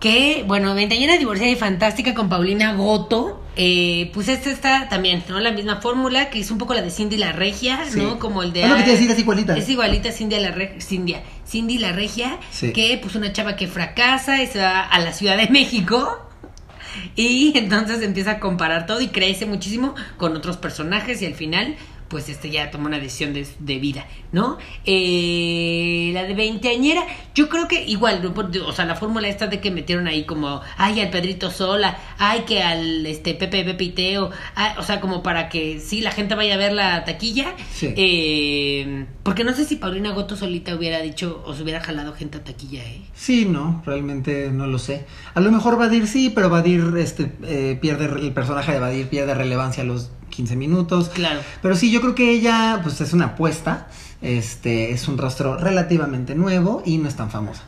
Que, bueno, Veinteañera divorciada y fantástica con Paulina Goto. Eh, pues esta está también, ¿no? La misma fórmula, que es un poco la de Cindy la Regia, Sí. ¿no? Como el de... Es lo que te iba a decir, es igualita. Es igualita Cindy la, Re- Cindy, Cindy la Regia, Sí. que pues una chava que fracasa y se va a la Ciudad de México. Y entonces empieza a comparar todo y crece muchísimo con otros personajes y al final pues este ya toma una decisión de, de vida, ¿no? Eh, la de veinteañera, yo creo que igual, o sea, la fórmula esta de que metieron ahí como, ay, al Pedrito Sola, ay, que al este Pepe Pepe y Teo, ay, o sea, como para que sí, la gente vaya a ver la taquilla. Sí. Eh, porque no sé si Paulina Goto solita hubiera dicho o se hubiera jalado gente a taquilla, ¿eh? Sí, no, realmente no lo sé. A lo mejor Vadir sí, pero Vadir este, eh, pierde, el personaje de Vadir pierde relevancia a los 15 minutos. Claro. Pero sí, yo creo que ella, pues es una apuesta. Este es un rostro relativamente nuevo y no es tan famosa.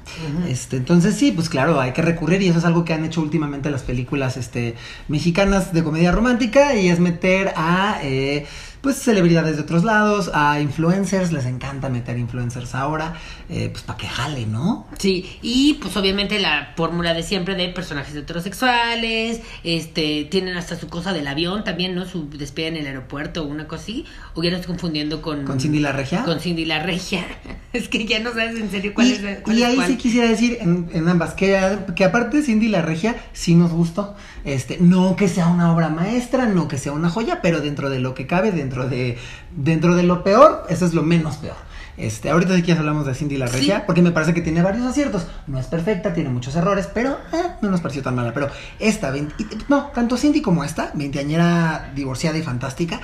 Este, entonces sí, pues claro, hay que recurrir y eso es algo que han hecho últimamente las películas este, mexicanas de comedia romántica y es meter a eh, pues celebridades de otros lados, a influencers, les encanta meter influencers ahora, eh, pues para que jale, ¿no? Sí, y pues obviamente la fórmula de siempre de personajes heterosexuales, este, tienen hasta su cosa del avión también, ¿no? Su despedida en el aeropuerto o una cosa así, o ya lo estoy confundiendo con... Con Cindy la Regia. Con Cindy la Regia. es que ya no sabes en serio cuál y, es cuál y es ahí cuál. sí quisiera decir en, en ambas que, que aparte Cindy la Regia sí nos gustó. Este, no que sea una obra maestra, no que sea una joya, pero dentro de lo que cabe, dentro de dentro de lo peor, eso es lo menos peor. Este, ahorita sí que ya hablamos de Cindy la Sí. Regia, porque me parece que tiene varios aciertos. No es perfecta, tiene muchos errores, pero eh, no nos pareció tan mala. Pero esta, 20 y- no, tanto Cindy como esta, veinteañera divorciada y fantástica,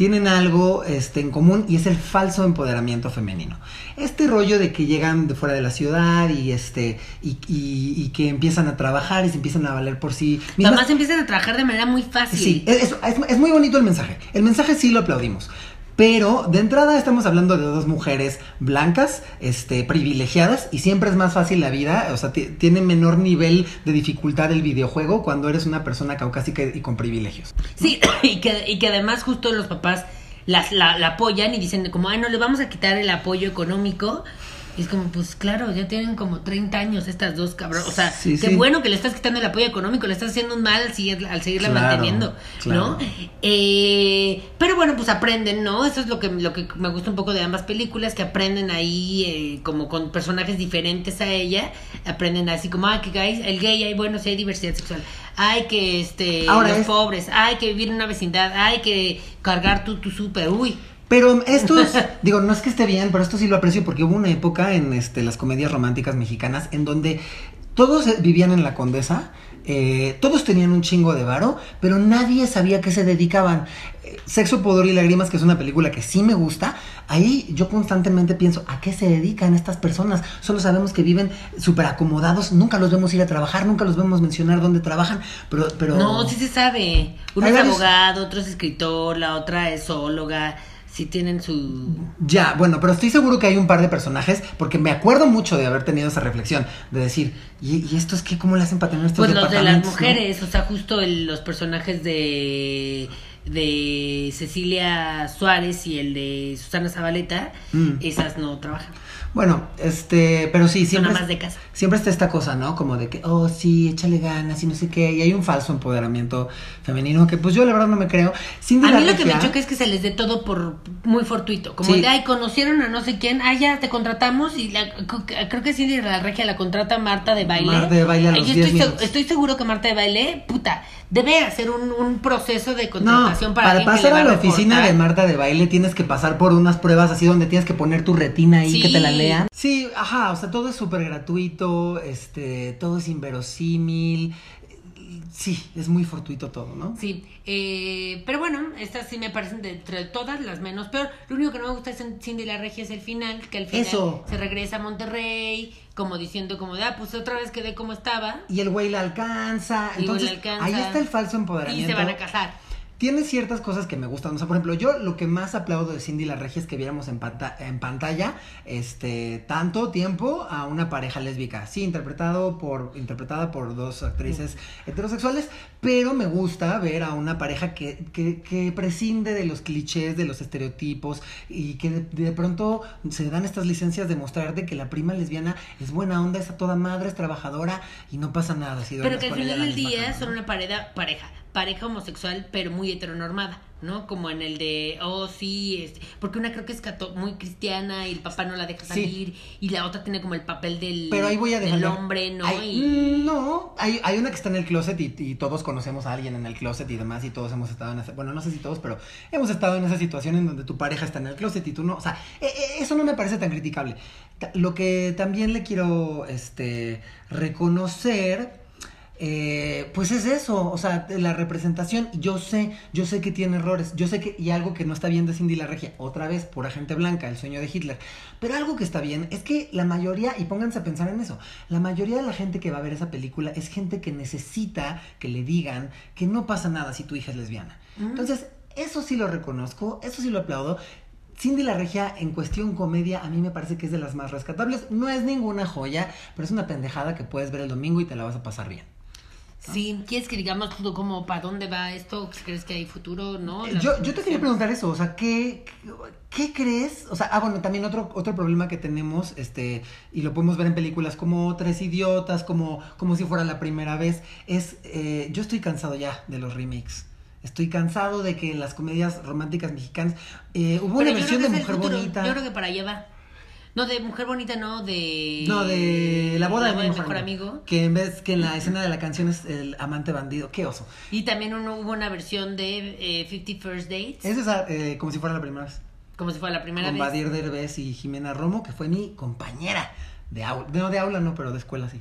tienen algo este, en común y es el falso empoderamiento femenino. Este rollo de que llegan de fuera de la ciudad y este y, y- y que empiezan a trabajar y se empiezan a valer por sí mismas. Además empiezan a trabajar de manera muy fácil. Sí, es, es- es- es muy bonito el mensaje. El mensaje sí lo aplaudimos. Pero de entrada estamos hablando de dos mujeres blancas, este, privilegiadas, y siempre es más fácil la vida, o sea, ti- tiene menor nivel de dificultad el videojuego cuando eres una persona caucásica y con privilegios. Sí, y que, y que además justo los papás las, la, la apoyan y dicen como, ay, no, le vamos a quitar el apoyo económico Y es como, pues claro, ya tienen como 30 años estas dos cabrón. O sea, Sí, qué sí. bueno que le estás quitando el apoyo económico, le estás haciendo un mal al, seguir- al seguirla Claro, manteniendo, claro. ¿no? Eh, pero bueno, pues aprenden, ¿no? Eso es lo que, lo que me gusta un poco de ambas películas, que aprenden ahí eh, como con personajes diferentes a ella, aprenden así como, ah, que gay, el gay, ay, bueno, si hay diversidad sexual, hay que, este, Ahora los es- pobres, hay que vivir en una vecindad, hay que cargar tu, tu súper, uy. Pero estos, digo, no es que esté bien, pero esto sí lo aprecio porque hubo una época en este, las comedias románticas mexicanas en donde todos eh, vivían en la condesa, eh, todos tenían un chingo de varo, pero nadie sabía a qué se dedicaban. Eh, Sexo, Pudor y Lágrimas, que es una película que sí me gusta, ahí yo constantemente pienso, ¿a qué se dedican estas personas? Solo sabemos que viven súper acomodados, nunca los vemos ir a trabajar, nunca los vemos mencionar dónde trabajan, pero... pero... No, sí se sabe. Uno es varios- abogado, otro es escritor, la otra es zoóloga. Sí tienen su... Ya, bueno, pero estoy seguro que hay un par de personajes, porque me acuerdo mucho de haber tenido esa reflexión, de decir, ¿y, y estos qué? ¿Cómo le hacen para tener estos Pues los de las no? mujeres, o sea, justo el- los personajes de de Cecilia Suárez y el de Susana Zabaleta, Mm. esas no trabajan. Bueno, este, pero sí, siempre, de casa. siempre está esta cosa, ¿no? Como de que, oh, sí, échale ganas y no sé qué, y hay un falso empoderamiento femenino que pues yo la verdad no me creo. Cindy A mí lo que me choca es que se les dé todo por muy fortuito. Como Sí. de, ay, conocieron a no sé quién, ah, ya te contratamos y la- creo que Cindy la Regia la contrata Marta de baile. Marta de Baile a Ay, los Yo 10 estoy, minutos. estoy seguro que Marta de Baile, puta, debe hacer un, un proceso de No, contratación para, para, que pasar a la oficina de Marta de baile tienes que pasar por unas pruebas así donde tienes que poner tu retina ahí Sí. que te la lean. Sí, ajá, o sea, todo es súper gratuito, este, todo es inverosímil. Sí, es muy fortuito todo, ¿no? Sí, eh, pero bueno, estas sí me parecen de entre todas las menos peor. Lo único que no me gusta es en Cindy la Regia es el final, que al final Eso. se regresa a Monterrey, como diciendo como, de, ah, pues otra vez quedé como estaba. Y el güey la alcanza. Y Entonces, alcanza. ahí está el falso Y empoderamiento. se van a casar. Tiene ciertas cosas que me gustan. O sea, por ejemplo, yo lo que más aplaudo de Cindy la Regia es que viéramos en, panta- en pantalla este tanto tiempo a una pareja lésbica. Sí, interpretado por, interpretada por dos actrices heterosexuales, pero me gusta ver a una pareja que, que, que prescinde de los clichés, de los estereotipos, y que de, de pronto se dan estas licencias de mostrarte que la prima lesbiana es buena onda, es a toda madre, es trabajadora, y no pasa nada. Si Pero que al final del día son una pareja, pareja, homosexual, pero muy heteronormada, ¿no? Como en el de, oh, sí, este, porque una creo que es muy cristiana y el papá no la deja Sí. salir, y la otra tiene como el papel del, Pero ahí voy a del defender. hombre, ¿no? Hay- Y- no, hay, hay una que está en el closet y, y todos conocemos a alguien en el closet y demás y todos hemos estado en esa, bueno, no sé si todos, pero hemos estado en esa situación en donde tu pareja está en el closet y tú no, o sea, e- e- eso no me parece tan criticable. Lo que también le quiero, este, reconocer, eh, pues es eso, o sea, la representación, yo sé, yo sé que tiene errores, yo sé que, y algo que no está bien de Cindy la Regia, otra vez, por agente blanca, el sueño de Hitler, pero algo que está bien es que la mayoría, y pónganse a pensar en eso, la mayoría de la gente que va a ver esa película es gente que necesita que le digan que no pasa nada si tu hija es lesbiana. Entonces, eso sí lo reconozco, eso sí lo aplaudo. Cindy la Regia en cuestión comedia a mí me parece que es de las más rescatables. No es ninguna joya, pero es una pendejada que puedes ver el domingo y te la vas a pasar bien. Sí, ¿quieres que digamos como para dónde va esto? ¿Crees que hay futuro? ¿No? Eh, Yo, yo te quería preguntar eso, o sea, ¿qué, ¿qué crees? O sea, ah, bueno, también otro, otro problema que tenemos, este, y lo podemos ver en películas como Tres Idiotas, como, como si fuera la primera vez, es, eh, yo estoy cansado ya de los remakes. Estoy cansado de que en las comedias románticas mexicanas eh, hubo Pero una versión de Mujer futuro. Bonita. Yo creo que para allá va. No, de Mujer Bonita, no, de... No, de la boda de, mi mejor, amigo. Que en vez que en la escena de la canción es el amante bandido. Qué oso. Y también uno, hubo una versión de eh, 50 First Dates, Es esa, eh, como si fuera la primera vez. como si fuera la primera con vez. Badir Derbez y Jimena Romo, que fue mi compañera de aula. No, de aula no, pero de escuela sí.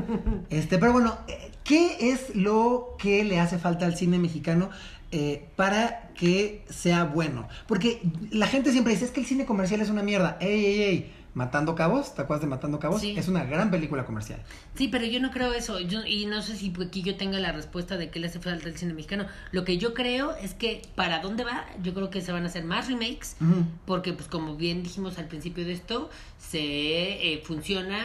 Este, pero bueno, eh, ¿qué es lo que le hace falta al cine mexicano eh, para que sea bueno? Porque la gente siempre dice, es que el cine comercial es una mierda. ¡Ey, ey, ey! Matando Cabos, ¿te acuerdas de Matando Cabos? Sí. Es una gran película comercial. Sí, pero yo no creo eso. Yo, y no sé si aquí yo tenga la respuesta de qué le hace falta al cine mexicano. Lo que yo creo es que para dónde va, yo creo que se van a hacer más remakes. Porque, pues, como bien dijimos al principio de esto, se eh, funciona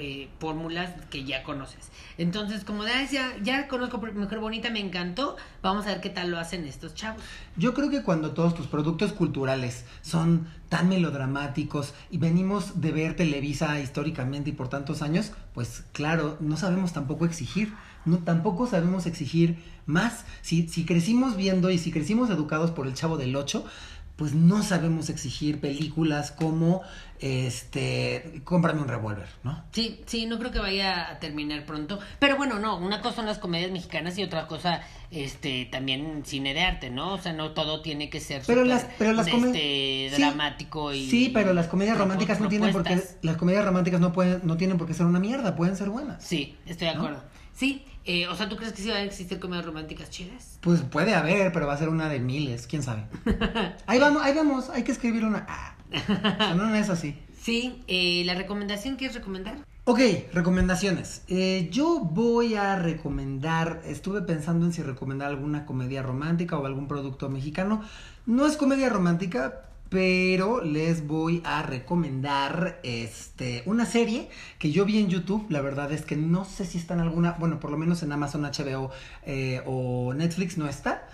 eh, fórmulas que ya conoces. Entonces, como ya, ya, ya conozco Mujer Bonita, me encantó. Vamos a ver qué tal lo hacen estos chavos. Yo creo que cuando todos tus productos culturales son tan melodramáticos y venimos de ver Televisa históricamente y por tantos años, pues claro, no sabemos tampoco exigir, no tampoco sabemos exigir más. Si, si crecimos viendo y si crecimos educados por el Chavo del 8, pues no sabemos exigir películas como este cómprame un revólver, ¿no? Sí, sí, no creo que vaya a terminar pronto, pero bueno, no, una cosa son las comedias mexicanas y otra cosa este también cine de arte, ¿no? O sea, no todo tiene que ser pero las pero las este, dramático y Sí, pero las comedias románticas no tienen por qué las comedias románticas no pueden no tienen por qué ser una mierda, pueden ser buenas. Sí, estoy de acuerdo. Sí, eh, o sea, ¿tú crees que sí van a existir comedias románticas chidas? Pues puede haber, pero va a ser una de miles, quién sabe. ahí vamos, ahí vamos, hay que escribir una. Ah, no, es así. Sí, eh, ¿la recomendación quieres recomendar? Ok, recomendaciones. Eh, yo voy a recomendar, estuve pensando en si recomendar alguna comedia romántica o algún producto mexicano. No es comedia romántica, pero les voy a recomendar este una serie que yo vi en YouTube. La verdad es que no sé si está en alguna, bueno, por lo menos en Amazon HBO eh, o Netflix no está.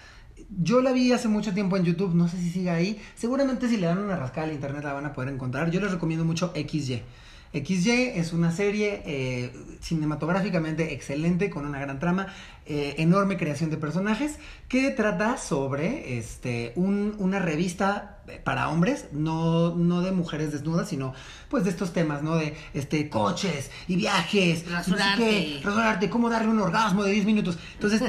Yo la vi hace mucho tiempo en YouTube, no sé si sigue ahí. Seguramente si le dan una rascada al internet la van a poder encontrar. Yo les recomiendo mucho XY. XY es una serie eh, cinematográficamente excelente, con una gran trama, eh, enorme creación de personajes, que trata sobre este, un, una revista para hombres, no, no de mujeres desnudas, sino pues de estos temas, ¿no? De este coches y viajes, rasurarte, rasurarte cómo darle un orgasmo de 10 minutos. Entonces,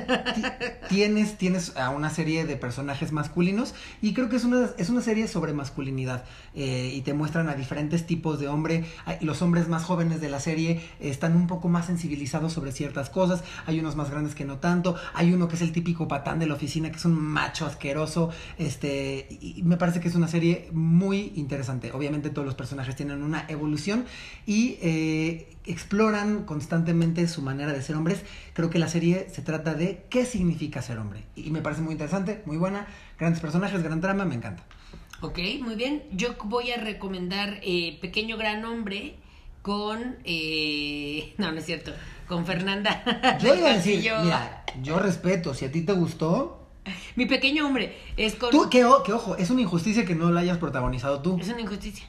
tienes, tienes a una serie de personajes masculinos y creo que es una, es una serie sobre masculinidad eh, y te muestran a diferentes tipos de hombre. Los hombres más jóvenes de la serie están un poco más sensibilizados sobre ciertas cosas, hay unos más grandes que no tanto, hay uno que es el típico patán de la oficina, que es un macho asqueroso, este, y me parece que es una serie muy interesante. Obviamente todos los personajes tienen una evolución y eh, exploran constantemente su manera de ser hombres. Creo que la serie se trata de qué significa ser hombre. Y me parece muy interesante, muy buena, grandes personajes, gran trama, me encanta. Ok, muy bien. Yo voy a recomendar eh, Pequeño Gran Hombre con... Eh, no, no es cierto. Con Fernanda. Yo iba a decir, mira, yo respeto, si a ti te gustó, Mi pequeño hombre es con... Tú, que, ojo, es una injusticia que no la hayas protagonizado tú. Es una injusticia.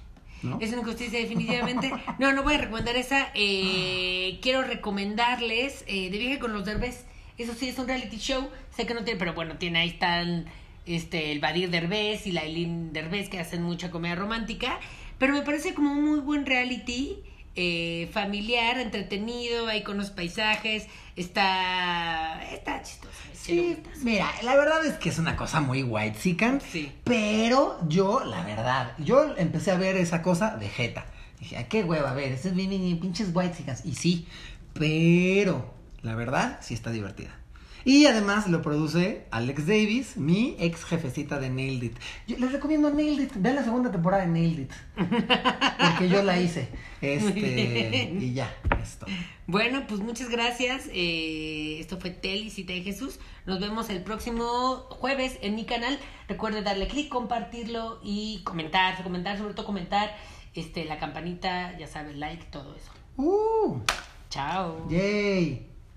Es una injusticia definitivamente. no, no voy a recomendar esa. Eh, quiero recomendarles eh, De viaje con los derbés. Eso sí, es un reality show. Sé que no tiene, pero bueno, tiene ahí están este, el Badir Derbez y la Eileen Derbez que hacen mucha comedia romántica. Pero me parece como un muy buen reality. Eh, familiar, entretenido, ahí con los paisajes, está, está chistoso. Sí, mira, la verdad es que es una cosa muy white sican, sí. pero yo, la verdad, yo empecé a ver esa cosa de jeta. Dije, ¿a qué hueva? A ver, es bien, pinches white. Y sí, pero la verdad sí está divertida. Y además lo produce Alex Davis, mi ex jefecita de Nailed It. Yo les recomiendo Nailed It. Vean la segunda temporada de Nailed It. Porque yo la hice. Este, y ya, esto. Bueno, pues muchas gracias. Eh, esto fue Telicita de Jesús. Nos vemos el próximo jueves en mi canal. Recuerde darle clic, compartirlo y comentar, comentar, sobre todo comentar. Este, la campanita, ya sabes, like, todo eso. Uh. Chao. Yay.